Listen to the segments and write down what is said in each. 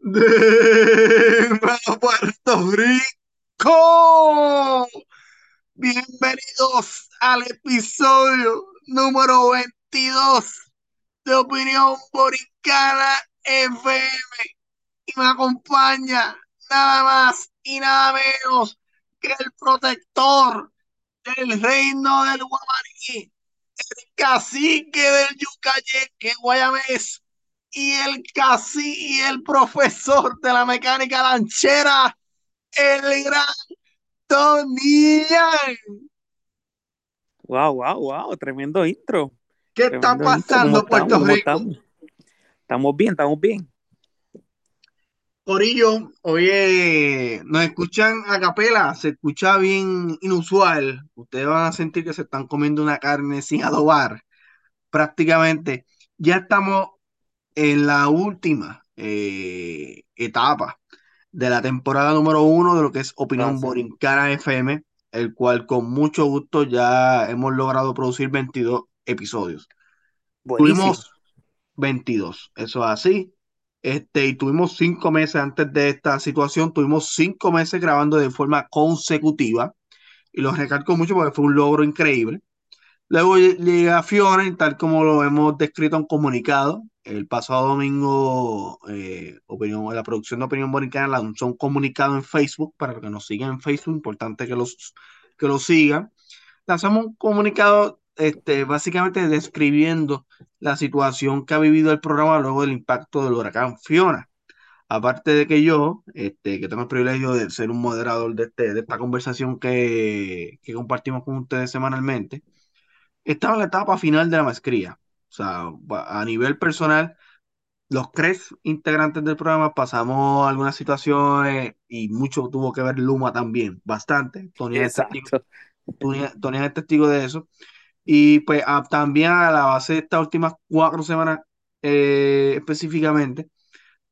de Puerto Rico. Bienvenidos al episodio número 22 de Opinión Boricana FM. Y me acompaña nada más y nada menos que el protector del reino del Guamarí, el cacique del Yucayeque, Guayamés, y el cacique y el profesor de la mecánica lanchera, el gran Tony Wow, wow, wow, tremendo intro. ¿Qué está pasando, Puerto Rico? Estamos? bien, estamos bien. Corillo, oye, nos escuchan a capela, se escucha bien inusual. Ustedes van a sentir que se están comiendo una carne sin adobar, prácticamente. Ya estamos en la última eh, etapa de la temporada número uno de lo que es Opinión Borincana FM, el cual con mucho gusto ya hemos logrado producir 22 episodios. Tuvimos 22, eso es así. Este, y tuvimos cinco meses antes de esta situación, tuvimos cinco meses grabando de forma consecutiva. Y lo recalco mucho porque fue un logro increíble. Luego llega Fiona, y tal como lo hemos descrito en comunicado, el pasado domingo, eh, opinión, la producción de Opinión Boricana lanzó un comunicado en Facebook para los que nos sigan en Facebook, importante que los, que sigan. Lanzamos un comunicado este, básicamente describiendo la situación que ha vivido el programa luego del impacto del huracán Fiona. Aparte de que yo, este, que tengo el privilegio de ser un moderador de, este, de esta conversación que, que compartimos con ustedes semanalmente, estaba en la etapa final de la maestría. O sea, a nivel personal, los tres integrantes del programa pasamos algunas situaciones y mucho tuvo que ver Luma también, bastante. Tony es, testigo, Tony, testigo de eso. Y pues también a la base de estas últimas cuatro semanas eh, específicamente,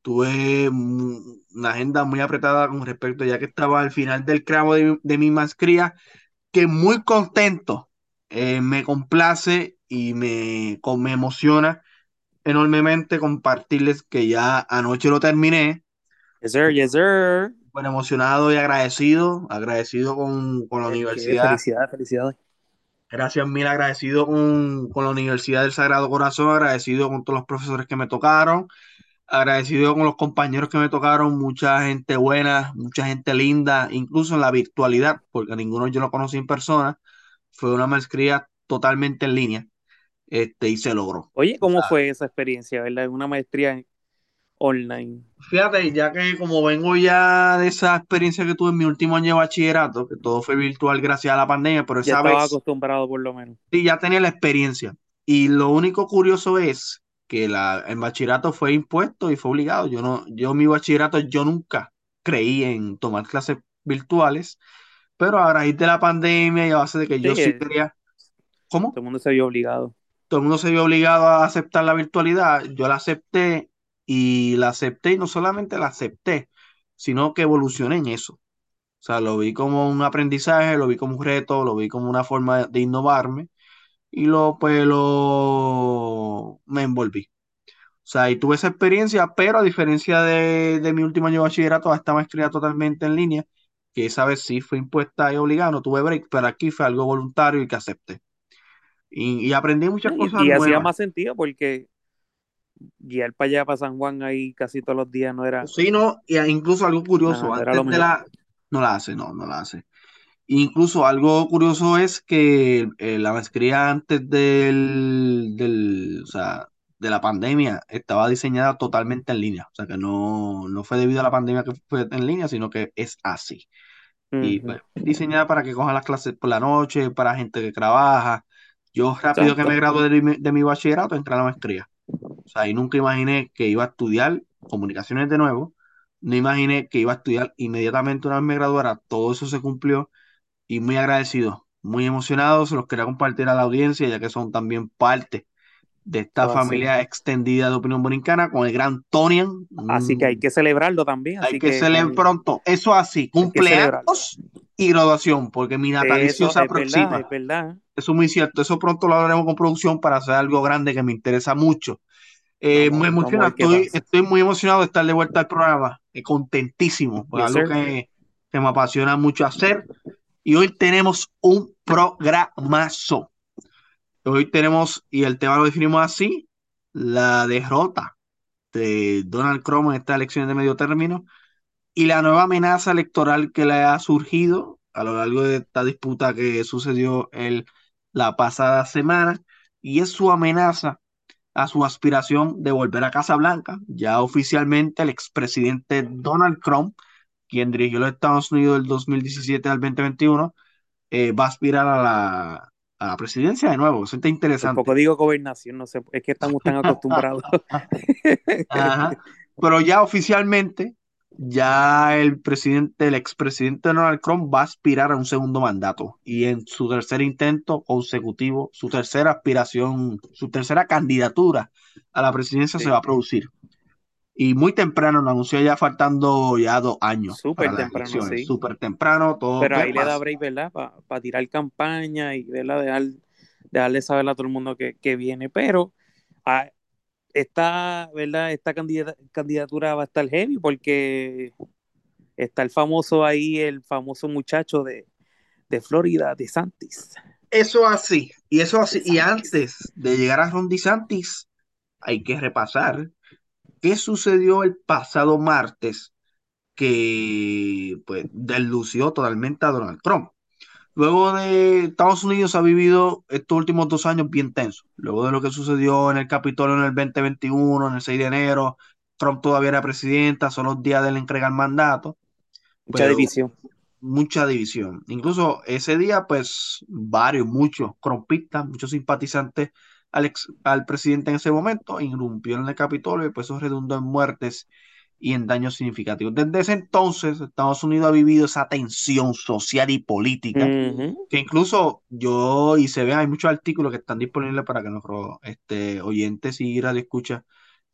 tuve una agenda muy apretada con respecto, ya que estaba al final del cramo de, de mi maestría, que muy contento eh, me complace y me, me emociona enormemente compartirles que ya anoche lo terminé. Yes, sir, yes, sir. Bueno, emocionado y agradecido, agradecido con, con la universidad. Felicidades, felicidades. Gracias mil, agradecido con, con, la Universidad del Sagrado Corazón, agradecido con todos los profesores que me tocaron, agradecido con los compañeros que me tocaron, mucha gente buena, mucha gente linda, incluso en la virtualidad, porque a ninguno yo lo conocí en persona, fue una maestría totalmente en línea este, y se logró. Oye, ¿cómo fue esa experiencia, verdad? Una maestría online. Fíjate, ya que como vengo ya de esa experiencia que tuve en mi último año de bachillerato, que todo fue virtual gracias a la pandemia, pero esa ya estaba acostumbrado por lo menos. Sí, ya tenía la experiencia. Y lo único curioso es que la, el bachillerato fue impuesto y fue obligado. Yo no, yo mi bachillerato, yo nunca creí en tomar clases virtuales pero a raíz de la pandemia y a base de que yo sí quería. ¿Cómo? Todo el mundo se vio obligado. Todo el mundo se vio obligado a aceptar la virtualidad. Yo la acepté y la acepté y no solamente la acepté, sino que evolucioné en eso. O sea, lo vi como un aprendizaje, lo vi como un reto, lo vi como una forma de innovarme y lo, pues, lo, me envolví. O sea, y tuve esa experiencia, pero a diferencia de, de mi último año de bachillerato, esta maestría totalmente en línea, que esa vez sí fue impuesta y obligada, no tuve break, pero aquí fue algo voluntario y que acepté. Y, aprendí muchas cosas. Y, hacía más sentido porque guiar para allá, para San Juan, ahí casi todos los días no era. Sí, no, y incluso algo curioso, antes de la. No la hace, no, no la hace. Incluso algo curioso es que eh, la maestría antes del, del, o sea, de la pandemia estaba diseñada totalmente en línea. O sea que no, no fue debido a la pandemia que fue en línea, sino que es así. Y pues, diseñada para que cojan las clases por la noche, para gente que trabaja. Yo rápido que me gradué de, de, mi bachillerato entré a la maestría. O sea, y nunca imaginé que iba a estudiar comunicaciones de nuevo. No imaginé que iba a estudiar inmediatamente una vez me graduara. Todo eso se cumplió y muy agradecido, muy emocionado. Se los quería compartir a la audiencia, ya que son también parte de esta ah, familia extendida de opinión borincana con el gran Tonian. Así que hay que celebrarlo también. hay que, celebrar pronto. Eso así, cumpleaños y graduación, porque mi natalicio se aproxima. verdad, Eso es muy cierto. Eso pronto lo haremos con producción para hacer algo grande que me interesa mucho. Eh, Vamos, me emociona, estoy, muy emocionado de estar de vuelta al programa, eh, contentísimo, por Yes, algo que, que me apasiona mucho hacer. Y hoy tenemos un programazo. Hoy tenemos, y el tema lo definimos así, la derrota de Donald Trump en estas elecciones de medio término y la nueva amenaza electoral que le ha surgido a lo largo de esta disputa que sucedió el, la pasada semana, y es su amenaza a su aspiración de volver a Casa Blanca. Ya oficialmente el expresidente Donald Trump, quien dirigió los Estados Unidos del 2017 al 2021, eh, va a aspirar a la, a la presidencia de nuevo. Eso está interesante. poco digo gobernación, no sé, es que estamos tan acostumbrados. Ajá. Pero ya oficialmente, ya el presidente, el expresidente Donald Trump va a aspirar a un segundo mandato y en su tercer intento consecutivo, su tercera aspiración, su tercera candidatura a la presidencia Sí. se va a producir. Y muy temprano, lo anunció ya faltando ya dos años Súper temprano, sí. Súper temprano, todo. Pero ¿qué ahí le da break, ¿verdad? Para tirar campaña y ¿verdad? Dejar, dejarle saber a todo el mundo que, que viene. Pero ah, esta, ¿verdad? Esta candidata- candidatura va a estar heavy porque está el famoso ahí, el famoso muchacho de, de Florida, de Santis. Eso así, y eso así, y antes de llegar a Ron DeSantis, hay que repasar qué sucedió el pasado martes que pues deslució totalmente a Donald Trump. Luego de Estados Unidos ha vivido estos últimos dos años bien tensos. Luego de lo que sucedió en el Capitolio en el 2021, en el 6 de enero, Trump todavía era presidenta, son los días de la entrega del mandato Mucha división. mucha división. Incluso ese día, pues, varios, muchos trompistas, muchos simpatizantes al, ex- al presidente en ese momento irrumpieron en el Capitolio y pues eso redundó en muertes y en daños significativos. Desde ese entonces, Estados Unidos ha vivido esa tensión social y política que incluso yo y se ve, hay muchos artículos que están disponibles para que nuestros este, oyentes y radio escucha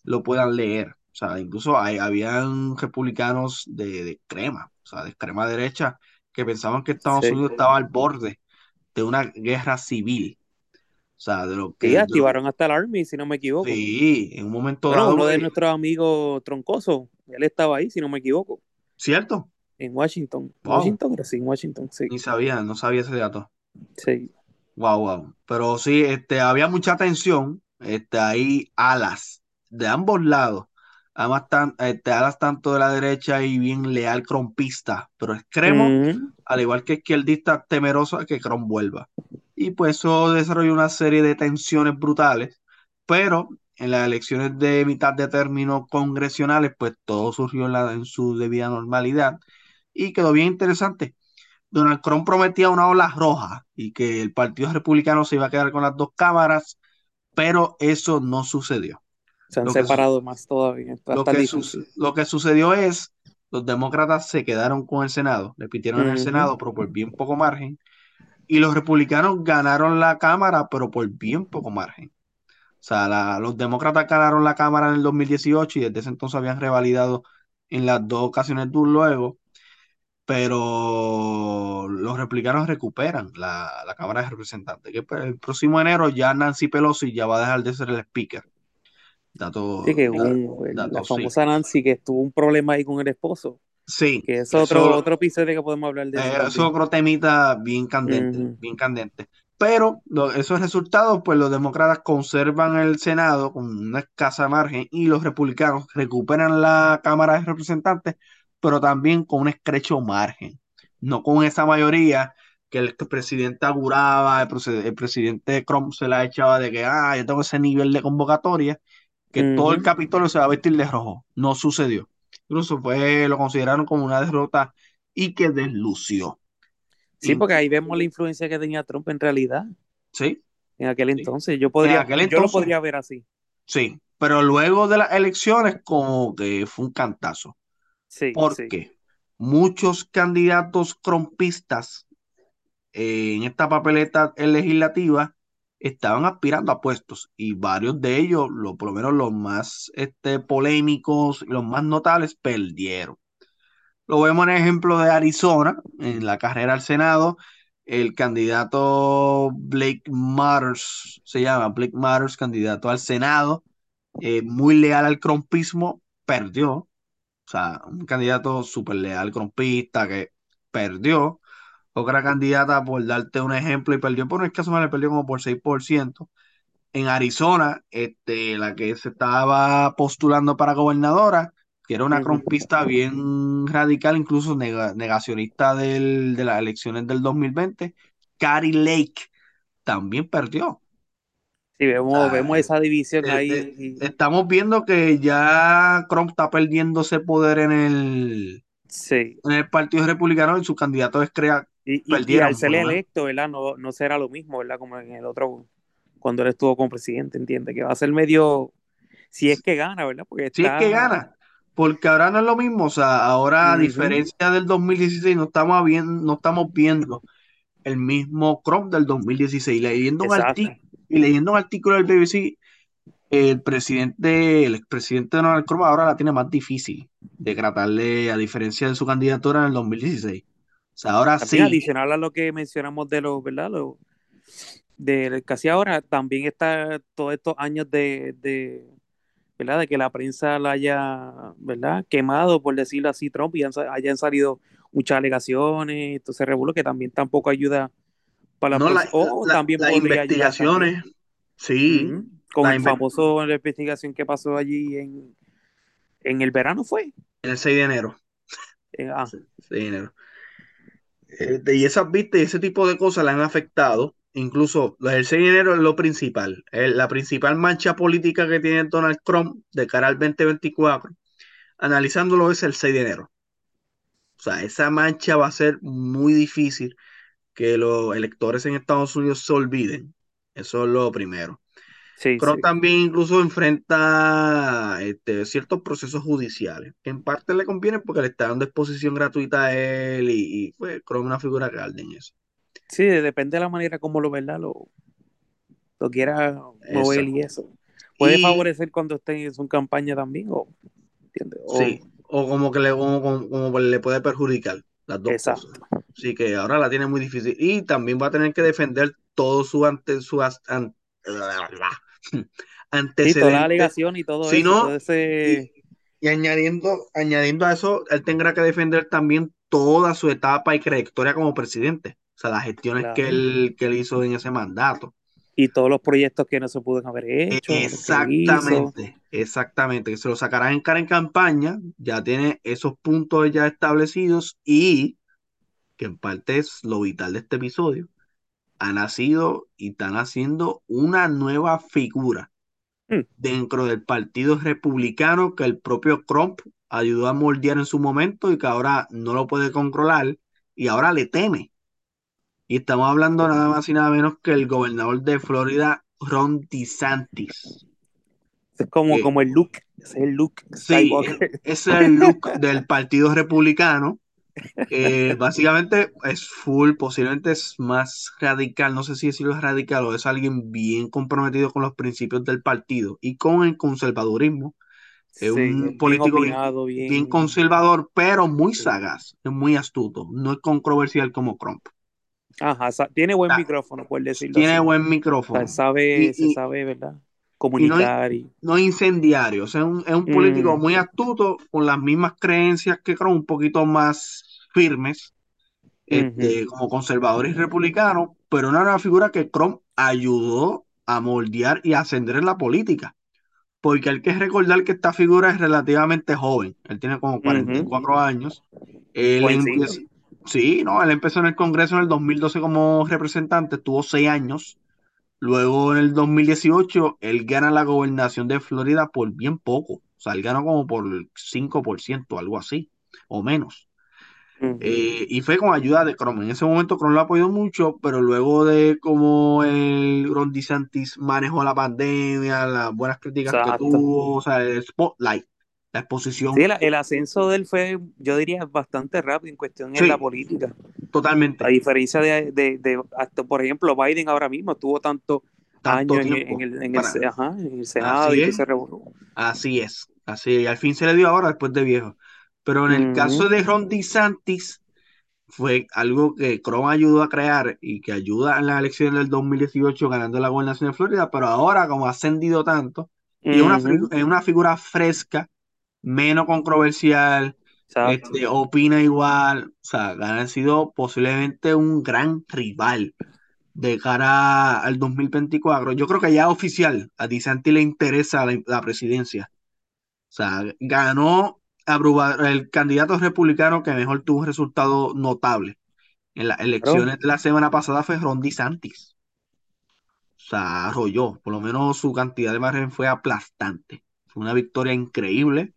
lo puedan leer. O sea, incluso hay, habían republicanos de, de crema, o sea, de extrema derecha, que pensaban que Estados Sí. Unidos estaba al borde de una guerra civil. O sea, de lo que... Sí, activaron hasta el Army, si no me equivoco. sí, en un momento Bueno, dado, uno de eh, nuestros amigos troncosos, él estaba ahí, si no me equivoco, ¿cierto? en Washington. Wow. Washington, pero sí, en Washington, sí. Ni sabía, no sabía ese dato. sí. Wow, wow. Pero sí, este, había mucha tensión. Este, hay alas de ambos lados. Además, tan, este, alas tanto de la derecha y bien leal crompista, pero extremo, Ujú. al igual que izquierdista temeroso que Trump vuelva. Y pues eso desarrolló una serie de tensiones brutales, pero en las elecciones de mitad de término congresionales, pues todo surgió en, la- en su debida normalidad y quedó bien interesante. Donald Trump prometía una ola roja y que el Partido Republicano se iba a quedar con las dos cámaras, pero eso no sucedió. Se han Lo separado más todavía. Lo que, lo que sucedió es, los demócratas se quedaron con el Senado, le pitieron en el. Senado, pero por bien poco margen, y los republicanos ganaron la Cámara, pero por bien poco margen. O sea, la- los demócratas ganaron la Cámara en el 2018 y desde ese entonces habían revalidado en las dos ocasiones luego, pero los republicanos recuperan la, la Cámara de Representantes, que pues, el próximo enero ya Nancy Pelosi ya va a dejar de ser el speaker. Dato, Sí, que un- dato, la sí. famosa Nancy que tuvo un problema ahí con el esposo. Sí, Que es eso- otro, otro episodio que podemos hablar de eso. Eh, eso es otro temita bien candente, Ujú. bien candente. Pero lo- esos resultados, pues los demócratas conservan el Senado con una escasa margen y los republicanos recuperan la Cámara de Representantes, pero también con un estrecho margen. No con esa mayoría que el presidente auguraba, el, presidente Trump se la echaba de que, ah, yo tengo ese nivel de convocatoria, que todo el. Capitolio se va a vestir de rojo. No sucedió. Incluso fue, lo consideraron como una derrota y que deslució. Sí, porque ahí vemos la influencia que tenía Trump en realidad Sí, en aquel Sí. entonces. Yo podría, aquel yo lo entonces. podría ver así. sí. Pero luego de las elecciones, como que fue un cantazo. Sí, ¿Por sí. qué? Muchos candidatos trompistas eh, en esta papeleta legislativa estaban aspirando a puestos y varios de ellos, lo, por lo menos los más este, polémicos, los más notables, perdieron. Lo vemos en el ejemplo de Arizona, en la carrera al Senado, el candidato Blake Matters, se llama Blake Matters, candidato al Senado, eh, muy leal al crompismo, perdió. O sea, un candidato súper leal al crompista que perdió. Otra candidata, por darte un ejemplo, y perdió por un escaso más, le perdió como por 6%. En Arizona, este, la que se estaba postulando para gobernadora, que era una crompista bien radical, incluso negacionista del, de las elecciones del 2020, Carrie Lake también perdió. Sí, vemos, vemos esa división eh, ahí. eh, estamos viendo que ya Trump está perdiendo ese poder en el, sí. en el Partido Republicano y sus candidatos es crea, y, y, al ser electo, ¿verdad? No, no será lo mismo, ¿verdad? Como en el otro, cuando él estuvo como presidente, entiende que va a ser medio, si es que gana, ¿verdad? Porque Si es que gana, porque ahora no es lo mismo, o sea, ahora a diferencia del 2016 no estamos viendo, no estamos viendo el mismo Trump del 2016, leyendo un artículo y leyendo un artículo del BBC, el presidente, el expresidente Donald Trump ahora la tiene más difícil de tratarle, a diferencia de su candidatura en el 2016. O sea, ahora sí. Adicional a lo que mencionamos de los, ¿verdad? Lo, de casi ahora, también está todos estos años de, de, ¿verdad? De que la prensa la haya, ¿verdad? Quemado, por decirlo así, Trump y hayan salido muchas alegaciones, entonces revuelo que también tampoco ayuda para la, o también las investigaciones. Sí. Con el famoso la investigación que pasó allí en, en el verano fue. En el 6 de enero. Eh, ah. 6 de enero. Eh, y esas vistas y ese tipo de cosas le han afectado. Incluso el 6 de enero es lo principal. la principal mancha política que tiene Donald Trump de cara al 2024, analizándolo, es el 6 de enero. O sea, esa mancha va a ser muy difícil que los electores en Estados Unidos se olviden. Eso es lo primero. Sí, también incluso enfrenta este, ciertos procesos judiciales, que en parte le conviene porque le está dando exposición gratuita a él y, y pues, es una figura grande en eso. Sí, depende de la manera como lo, ¿verdad? Lo, lo quiera mover y eso. Puede favorecer cuando esté en su campaña también, o, ¿entiendes? sí, o como que le, como, le puede perjudicar las dos cosas. Así que ahora la tiene muy difícil. Y también va a tener que defender todo su ante su antecedente. toda la alegación y todo eso. y, añadiendo, añadiendo a eso, él tendrá que defender también toda su etapa y trayectoria como presidente. O sea, las gestiones que, él, que él hizo en ese mandato. Y todos los proyectos que no se pudieron haber hecho. Exactamente, exactamente. Que se lo sacará en cara en campaña, ya tiene esos puntos ya establecidos y que en parte es lo vital de este episodio, ha nacido y están haciendo una nueva figura hmm. dentro del Partido Republicano que el propio Trump ayudó a moldear en su momento y que ahora no lo puede controlar y ahora le teme. Y estamos hablando nada más y nada menos que el gobernador de Florida, Ron DeSantis. Es como, como el look, es el look. Sí, es el look del Partido Republicano eh, básicamente es full, posiblemente es más radical, no sé si decirlo es radical o es alguien bien comprometido con los principios del partido y con el conservadurismo. Es un político bien, conservador, pero muy sagaz, es muy astuto, no es controversial como Trump. Ajá, tiene buen micrófono, por decirlo Tiene buen micrófono. sabe, se sabe, ¿verdad? Comunicar. Y no, incendiario, o sea, es un, político mm. muy astuto, con las mismas creencias que Trump, un poquito más firmes este, como conservadores y republicanos, pero era una figura que Trump ayudó a moldear y ascender en la política. Porque hay que recordar que esta figura es relativamente joven. Él tiene como 44 años. Él sí, no, él empezó en el Congreso en el 2012 como representante, tuvo seis años. Luego en el 2018 él gana la gobernación de Florida por bien poco. O sea, él ganó como por 5%, algo así, o menos. Eh, y fue con ayuda de Chrome. En ese momento Chrome lo apoyó mucho, pero luego de cómo el Ron DeSantis manejó la pandemia, las buenas críticas que tuvo, o sea, el spotlight, la exposición. Sí, el, ascenso de él fue, yo diría, bastante rápido en cuestión de la política. Totalmente. A diferencia de, de, hasta, por ejemplo, Biden ahora mismo tuvo tanto, años en, el, en, el, Senado y se Así es, así, y al fin se le dio ahora después de viejo. Pero en el caso de Ron DeSantis, fue algo que Chrome ayudó a crear y que ayuda en las elecciones del 2018 ganando la gobernación de Florida, pero ahora como ha ascendido tanto, Y es una, es una figura fresca, menos controversial, este, opina igual. O sea, ha sido posiblemente un gran rival de cara al 2024. Yo creo que ya oficial, a DeSantis le interesa la, la presidencia. O sea, ganó el candidato republicano que mejor tuvo un resultado notable en las elecciones de la semana pasada fue Ron DeSantis. O sea, arrolló, por lo menos su cantidad de margen fue aplastante. Fue una victoria increíble,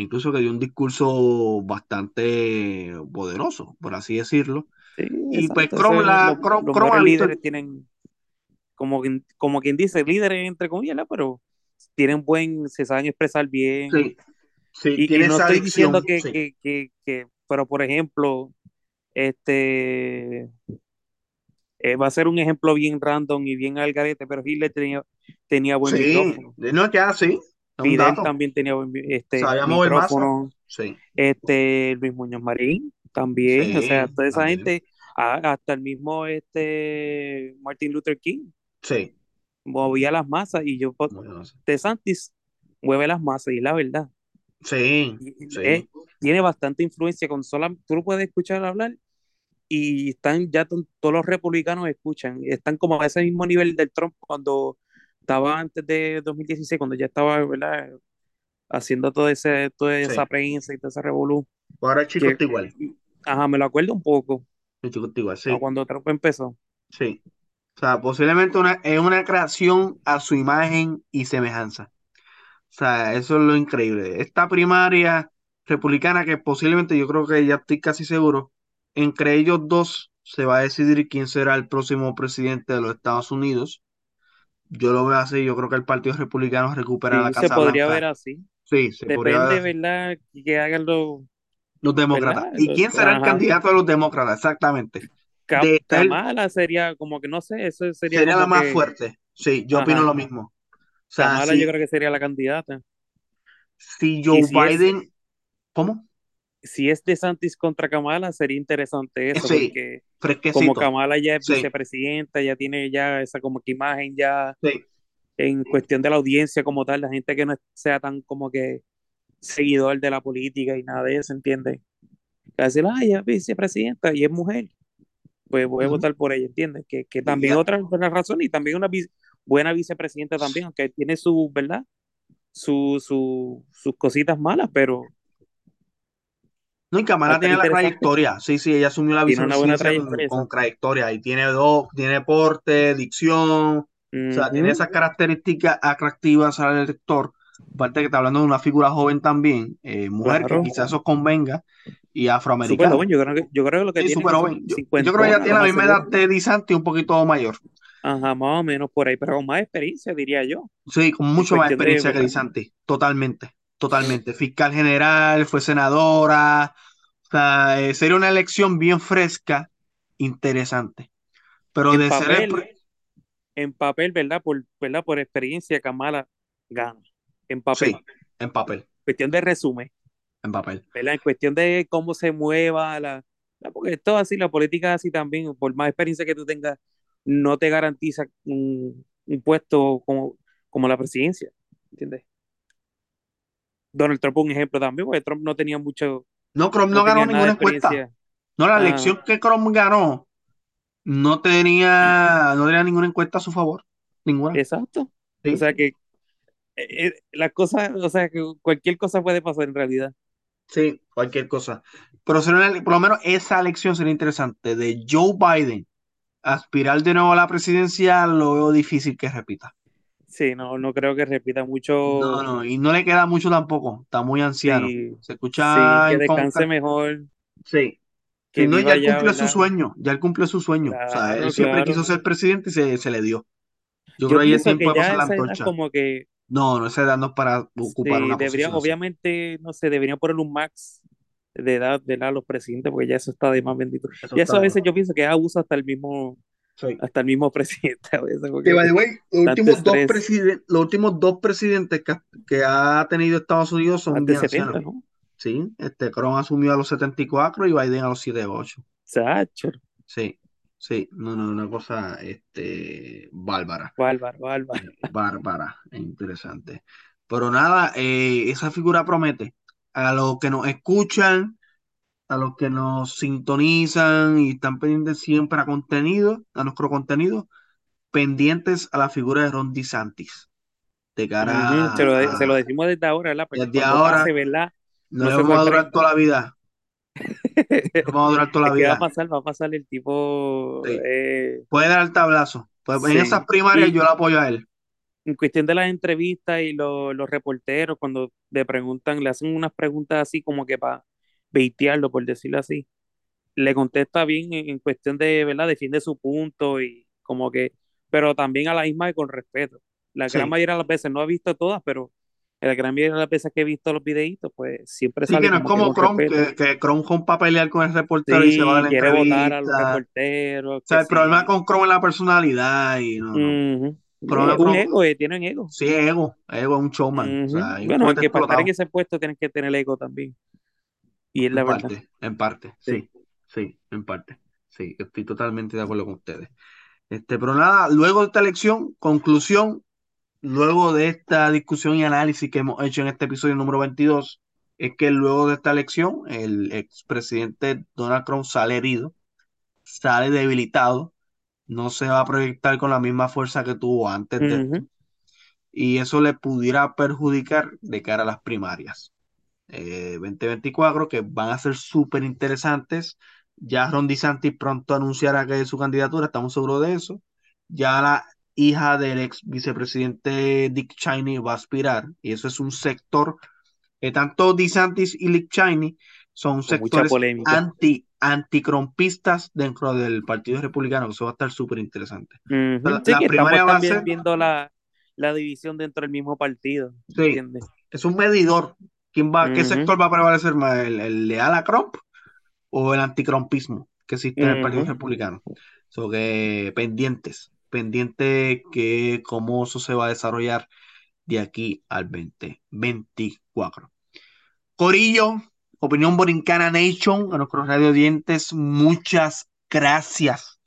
incluso que dio un discurso bastante poderoso, por así decirlo. Sí, Y pues exacto. Chrome, la, Chrome, los Chrome ha mejores visto, líderes tienen, como quien, como quien dice, líderes entre comillas, ¿no? pero tienen buen, se saben expresar bien. sí, sí, Y, no esa estoy adicción, diciendo que, sí, que, que, que, pero por ejemplo, este eh, va a ser un ejemplo bien random y bien al garete, pero Hitler tenía, tenía buen sí, micrófono. no, ya, sí, Fidel también tenía este, micrófono. sí, Este, Luis Muñoz Marín también, o sea, toda esa también, gente, hasta el mismo este Martin Luther King. Sí, movía las masas y yo, bueno, sí, De Santis mueve las masas y es la verdad. sí, Y- tiene bastante influencia con sola, tú lo puedes escuchar hablar y están ya to- todos los republicanos escuchan, están como a ese mismo nivel del Trump cuando estaba antes de 2016, cuando ya estaba, ¿verdad? haciendo todo ese, toda esa prensa y toda esa revolución, Ahora el chico que, está igual, ajá, me lo acuerdo un poco, el chico está igual, sí, cuando Trump empezó. sí. O sea, posiblemente una, es una creación a su imagen y semejanza. O sea, eso es lo increíble. Esta primaria republicana que posiblemente yo creo que ya estoy casi seguro, entre ellos dos se va a decidir quién será el próximo presidente de los Estados Unidos. Yo lo veo así, yo creo que el Partido Republicano recupera la Sí, se Casa podría Blanca. ver así. Sí, se podría ver Depende. ¿verdad? Que hagan los, Los demócratas. ¿verdad? ¿Y quién será el candidato de los demócratas? Exactamente. De Kamala sería como que, no sé, eso sería sería la más que, fuerte. Sí, yo opino lo mismo. O sea, Kamala yo creo que sería la candidata. si Joe si es, Biden, ¿cómo? Si es DeSantis contra Kamala, sería interesante eso, Sí, porque como fresquecito. Kamala ya es Sí, vicepresidenta, ya tiene ya esa como que imagen ya sí. en cuestión de la audiencia como tal, la gente que no sea tan como que seguidor de la política y nada de eso, ¿entiendes? Que decir, ah, ella es vicepresidenta y es mujer, pues voy a Ujú. votar por ella, ¿entiendes? Que, que también otra buena razón y también una vi- buena vicepresidenta también, aunque tiene su, ¿verdad? Su, su, sus cositas malas, pero No, y va a Kamala estar tiene la trayectoria. Sí, sí, ella asumió la vicepresidencia con, trayectoria. con trayectoria. Y tiene dos, tiene porte, dicción. O sea, tiene esas características atractivas al elector. Aparte que está hablando de una figura joven también, eh, mujer, que quizás eso convenga, y afroamericana. joven. Yo creo que, yo creo que lo que Sí, tiene joven. Yo, yo creo que ella tiene la misma edad de DeSantis, un poquito mayor. Ajá, más o menos por ahí, pero con más experiencia, diría yo, Sí, con mucho más experiencia que. DeSantis. Totalmente, totalmente. Fiscal general, fue senadora. O sea, eh, sería una elección bien fresca, interesante. Pero En de ser el... papel, en papel, ¿verdad? Por, ¿verdad? Por experiencia, Kamala gana. En papel. Sí, en papel, Cuestión de resumen, en papel. ¿verdad? En cuestión de cómo se mueva la, la- porque esto así, la política así también, por más experiencia que tú tengas, no te garantiza un, un puesto como, como la presidencia, ¿entiendes? Donald Trump un ejemplo también, porque Trump no tenía mucho, No, Crom no no ganó ninguna encuesta. No, la Ah, elección que Crom ganó no tenía, no tenía ninguna encuesta a su favor. Ninguna. exacto. O sea que eh, eh, las cosas, o sea que cualquier cosa puede pasar en realidad. Sí, cualquier cosa. Pero una- por lo menos esa elección sería interesante. De Joe Biden aspirar de nuevo a la presidencia, lo veo difícil que repita. Sí, no, no creo que repita No, mucho. no, y no le queda mucho tampoco. Está muy anciano. Sí, Se sí, escucha que en descanse mejor, Sí. que no, ya él cumplió su sueño. Ya él cumplió su sueño. O sea, él Claro, siempre quiso ser presidente y se, se le dio. Yo Yo creo que ya es tiempo que de pasar la edad antorcha. como que No, no, esa edad no es para ocupar sí, una deberían, posición así. obviamente, no sé, deberían poner un max de edad de la- los presidentes, porque ya eso está de más bendito. Eso Y eso a veces yo pienso que abusa hasta el mismo, Sí. hasta el mismo presidente a veces, Que, porque by the way, los últimos dos, presiden- los últimos dos presidentes que, ha- que ha tenido Estados Unidos son de bien 70, ancianos. ¿no? Sí, este Trump asumió a los 74 y Biden a los 78. Sacho. Sí. Sí, no, no, una cosa este, bárbara. Bárbaro, bárbaro. Eh, bárbara, interesante. Pero nada, eh, esa figura promete. A los que nos escuchan, a los que nos sintonizan y están pendientes siempre a contenido, a nuestro contenido, pendientes a la figura de Ron DeSantis. De cara Se lo, a, se lo decimos desde ahora, ¿verdad? Porque desde ahora, pase, ¿verdad? no, No se vamos a durar toda la vida. No vamos a durar toda la que va a vida. pasar, va a pasar el tipo. Sí. eh, Puede dar el tablazo. Pues en esas primarias Y yo lo apoyo a él. en cuestión de las entrevistas y lo- los reporteros, cuando le preguntan, le hacen unas preguntas así como que para baitearlo, por decirlo así, le contesta bien en, en cuestión de, ¿verdad? Defiende su punto y como que, pero también a la misma vez con respeto. La gran Sí. mayoría de las veces, no he visto todas, pero la gran mayoría de las veces que he visto los videitos, pues siempre Sí, sale que no es como que Chrome, que, que Chrome va a pelear con el reportero y se va a Sí, la quiere votar a los reporteros, O sea, que el problema sí. con Chrome es la personalidad y no, problema Eh, con un ego, eh, tienen ego. sí, ego, ego es un showman. O Ujú. sea, hay un Bueno, aunque para estar en ese puesto tienes que tener ego también. Y es En la verdad. parte, en parte, Sí. sí, sí, en parte. Sí, estoy totalmente de acuerdo con ustedes. Este, pero nada, luego de esta elección, conclusión, luego de esta discusión y análisis que hemos hecho en este episodio número 22, es que luego de esta elección, el expresidente Donald Trump sale herido, sale debilitado, no se va a proyectar con la misma fuerza que tuvo antes de y eso le pudiera perjudicar de cara a las primarias. Eh, 2024 que van a ser súper interesantes. Ya Ron DeSantis pronto anunciará que es su candidatura, estamos seguros de eso. Ya la hija del ex vicepresidente Dick Cheney va a aspirar, y eso es un sector que tanto DeSantis y Dick Cheney son sectores anti anticrompistas dentro del Partido Republicano, que eso va a estar súper interesante. La, Sí, la primaria va a también ser, viendo la, la división dentro del mismo partido, sí, es un medidor. ¿Quién va, ¿Qué sector va a prevalecer más? ¿El, el leal a Trump o el anticrompismo que existe en el Partido. Republicano? So que pendientes, pendientes que cómo eso se va a desarrollar de aquí al 2024. Corillo, Opinión Borincana Nation, a nuestros radio dientes, muchas gracias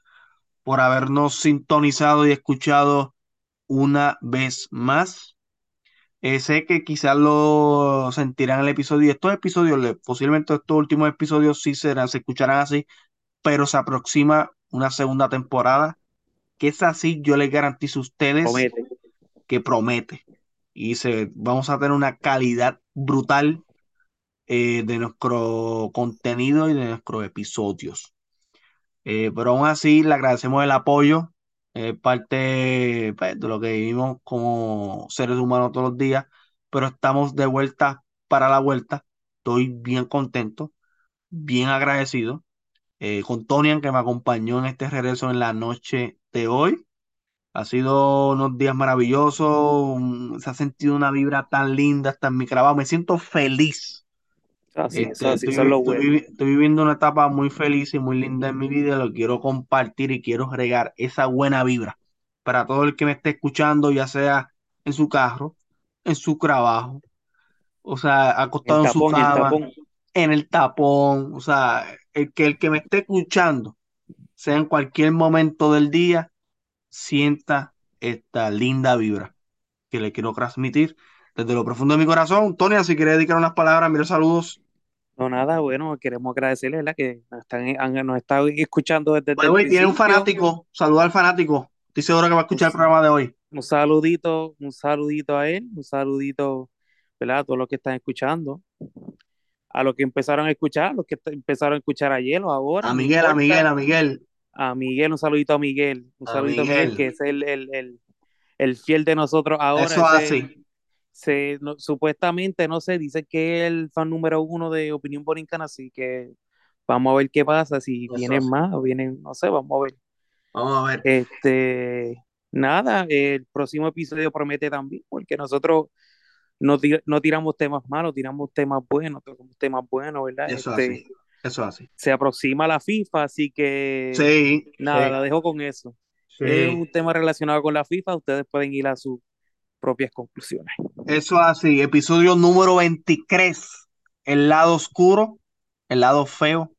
por habernos sintonizado y escuchado una vez más. Eh, sé que quizás lo sentirán en el episodio. y Estos episodios, le- posiblemente estos últimos episodios sí serán, se escucharán así, pero se aproxima una segunda temporada. Que es así, yo les garantizo a ustedes Promete. que promete. Y se, vamos a tener una calidad brutal eh, de nuestro contenido y de nuestros episodios. Eh, pero aún así, le agradecemos el apoyo, eh, parte pues, de lo que vivimos como seres humanos todos los días, pero estamos de vuelta para la vuelta. Estoy bien contento, bien agradecido eh, con Tonian que me acompañó en este regreso en la noche de hoy. Ha sido unos días maravillosos, se ha sentido una vibra tan linda hasta en mi trabajo. Me siento feliz Así, este, así, estoy, viviendo una etapa muy feliz y muy linda en mi vida, lo quiero compartir y quiero regar esa buena vibra para todo el que me esté escuchando, ya sea en su carro, en su trabajo, o sea, El acostado en su tapón, cama, en el tapón, o sea, el que el que me esté escuchando, sea en cualquier momento del día, sienta esta linda vibra que le quiero transmitir desde lo profundo de mi corazón. Tony, si quiere dedicar unas palabras, mira saludos. No, nada, bueno, queremos agradecerles, ¿verdad? Que nos están, han- nos están escuchando desde, the el tiene un fanático. Saluda al fanático. Estoy seguro que va a escuchar el programa de hoy. Un saludito, un saludito a él, un saludito, ¿verdad? A todos los que están escuchando, a los que empezaron a escuchar, a los que empezaron a escuchar ayer o ahora, A Miguel, a. Miguel, a Miguel. A Miguel, un saludito a Miguel, un A saludito a Miguel, que es el, el, el, el fiel de nosotros ahora. Eso así. Se, no- supuestamente, no sé, dice que es el fan número uno de Opinión Borincana, así que vamos a ver qué pasa, si Eso vienen más o vienen, no sé, vamos a ver. Vamos a ver. Este, nada, el próximo episodio promete también, porque nosotros no, no tiramos temas malos, tiramos temas buenos, tocamos temas buenos, ¿verdad? Eso Este, así. Eso así. se aproxima la FIFA, así que Sí, nada, sí, la dejo con eso. Es un tema relacionado con la FIFA, ustedes pueden ir a sus propias conclusiones. Eso así. Episodio número 23. El lado oscuro, el lado feo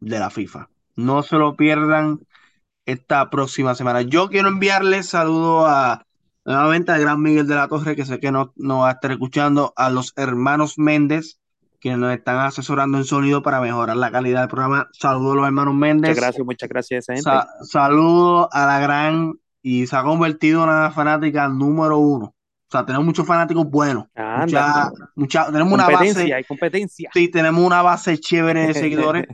de la FIFA. No se lo pierdan. esta próxima semana. Yo quiero enviarles saludo a nuevamente al gran Miguel de la Torre, que sé que no, no va a estar escuchando, a los hermanos Méndez, que nos están asesorando en sonido para mejorar la calidad del programa. Saludos a los hermanos Méndez. Muchas gracias, muchas gracias a esa gente. saludos a la gran y se ha convertido en una fanática número uno. O sea, tenemos muchos fanáticos buenos. mucha, mucha, tenemos una base. Hay competencia. Sí, tenemos una base chévere de seguidores.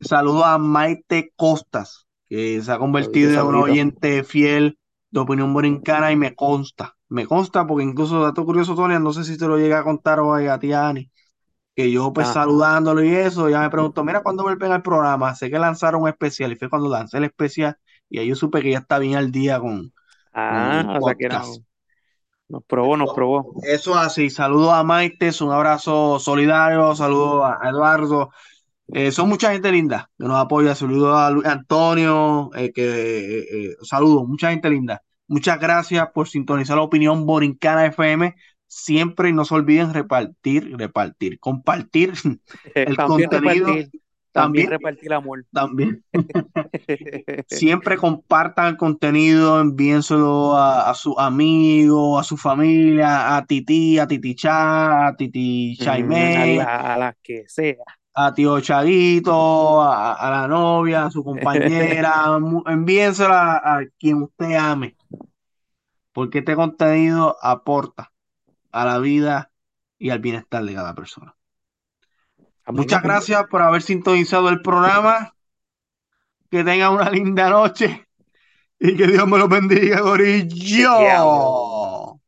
Saludos a Maite Costas, que se ha convertido en un oyente fiel de opinión borincana y me consta. Me consta porque incluso, dato curioso, Tony, no sé si te lo llega a contar hoy a ti, Ani, que yo pues saludándolo y eso, ya me preguntó, mira, ¿cuándo vuelven al programa? Sé que lanzaron un especial y fue cuando lancé el especial y ahí yo supe que ya está bien al día con... Ah, o sea que nos probó, nos probó. Eso así, saludo a Maite, un abrazo solidario, saludo a Eduardo, eh, son mucha gente linda que nos apoya. Saludos a Antonio, eh, que eh, saludos, mucha gente linda. Muchas gracias por sintonizar la opinión Borincana FM. Siempre y no se olviden repartir, repartir, compartir el contenido. También, repartir amor. También. Siempre compartan el contenido, envíenselo a, a sus amigos, a su familia, a Titi, a Titi Cha, a Titi Chaimé. a las que sea a tío Chaguito, a, la novia, a su compañera, envíensela a, quien usted ame, porque este contenido aporta a la vida y al bienestar de cada persona. Muchas gracias por haber sintonizado el programa. Que tengan una linda noche y que Dios me lo bendiga, Gorillo.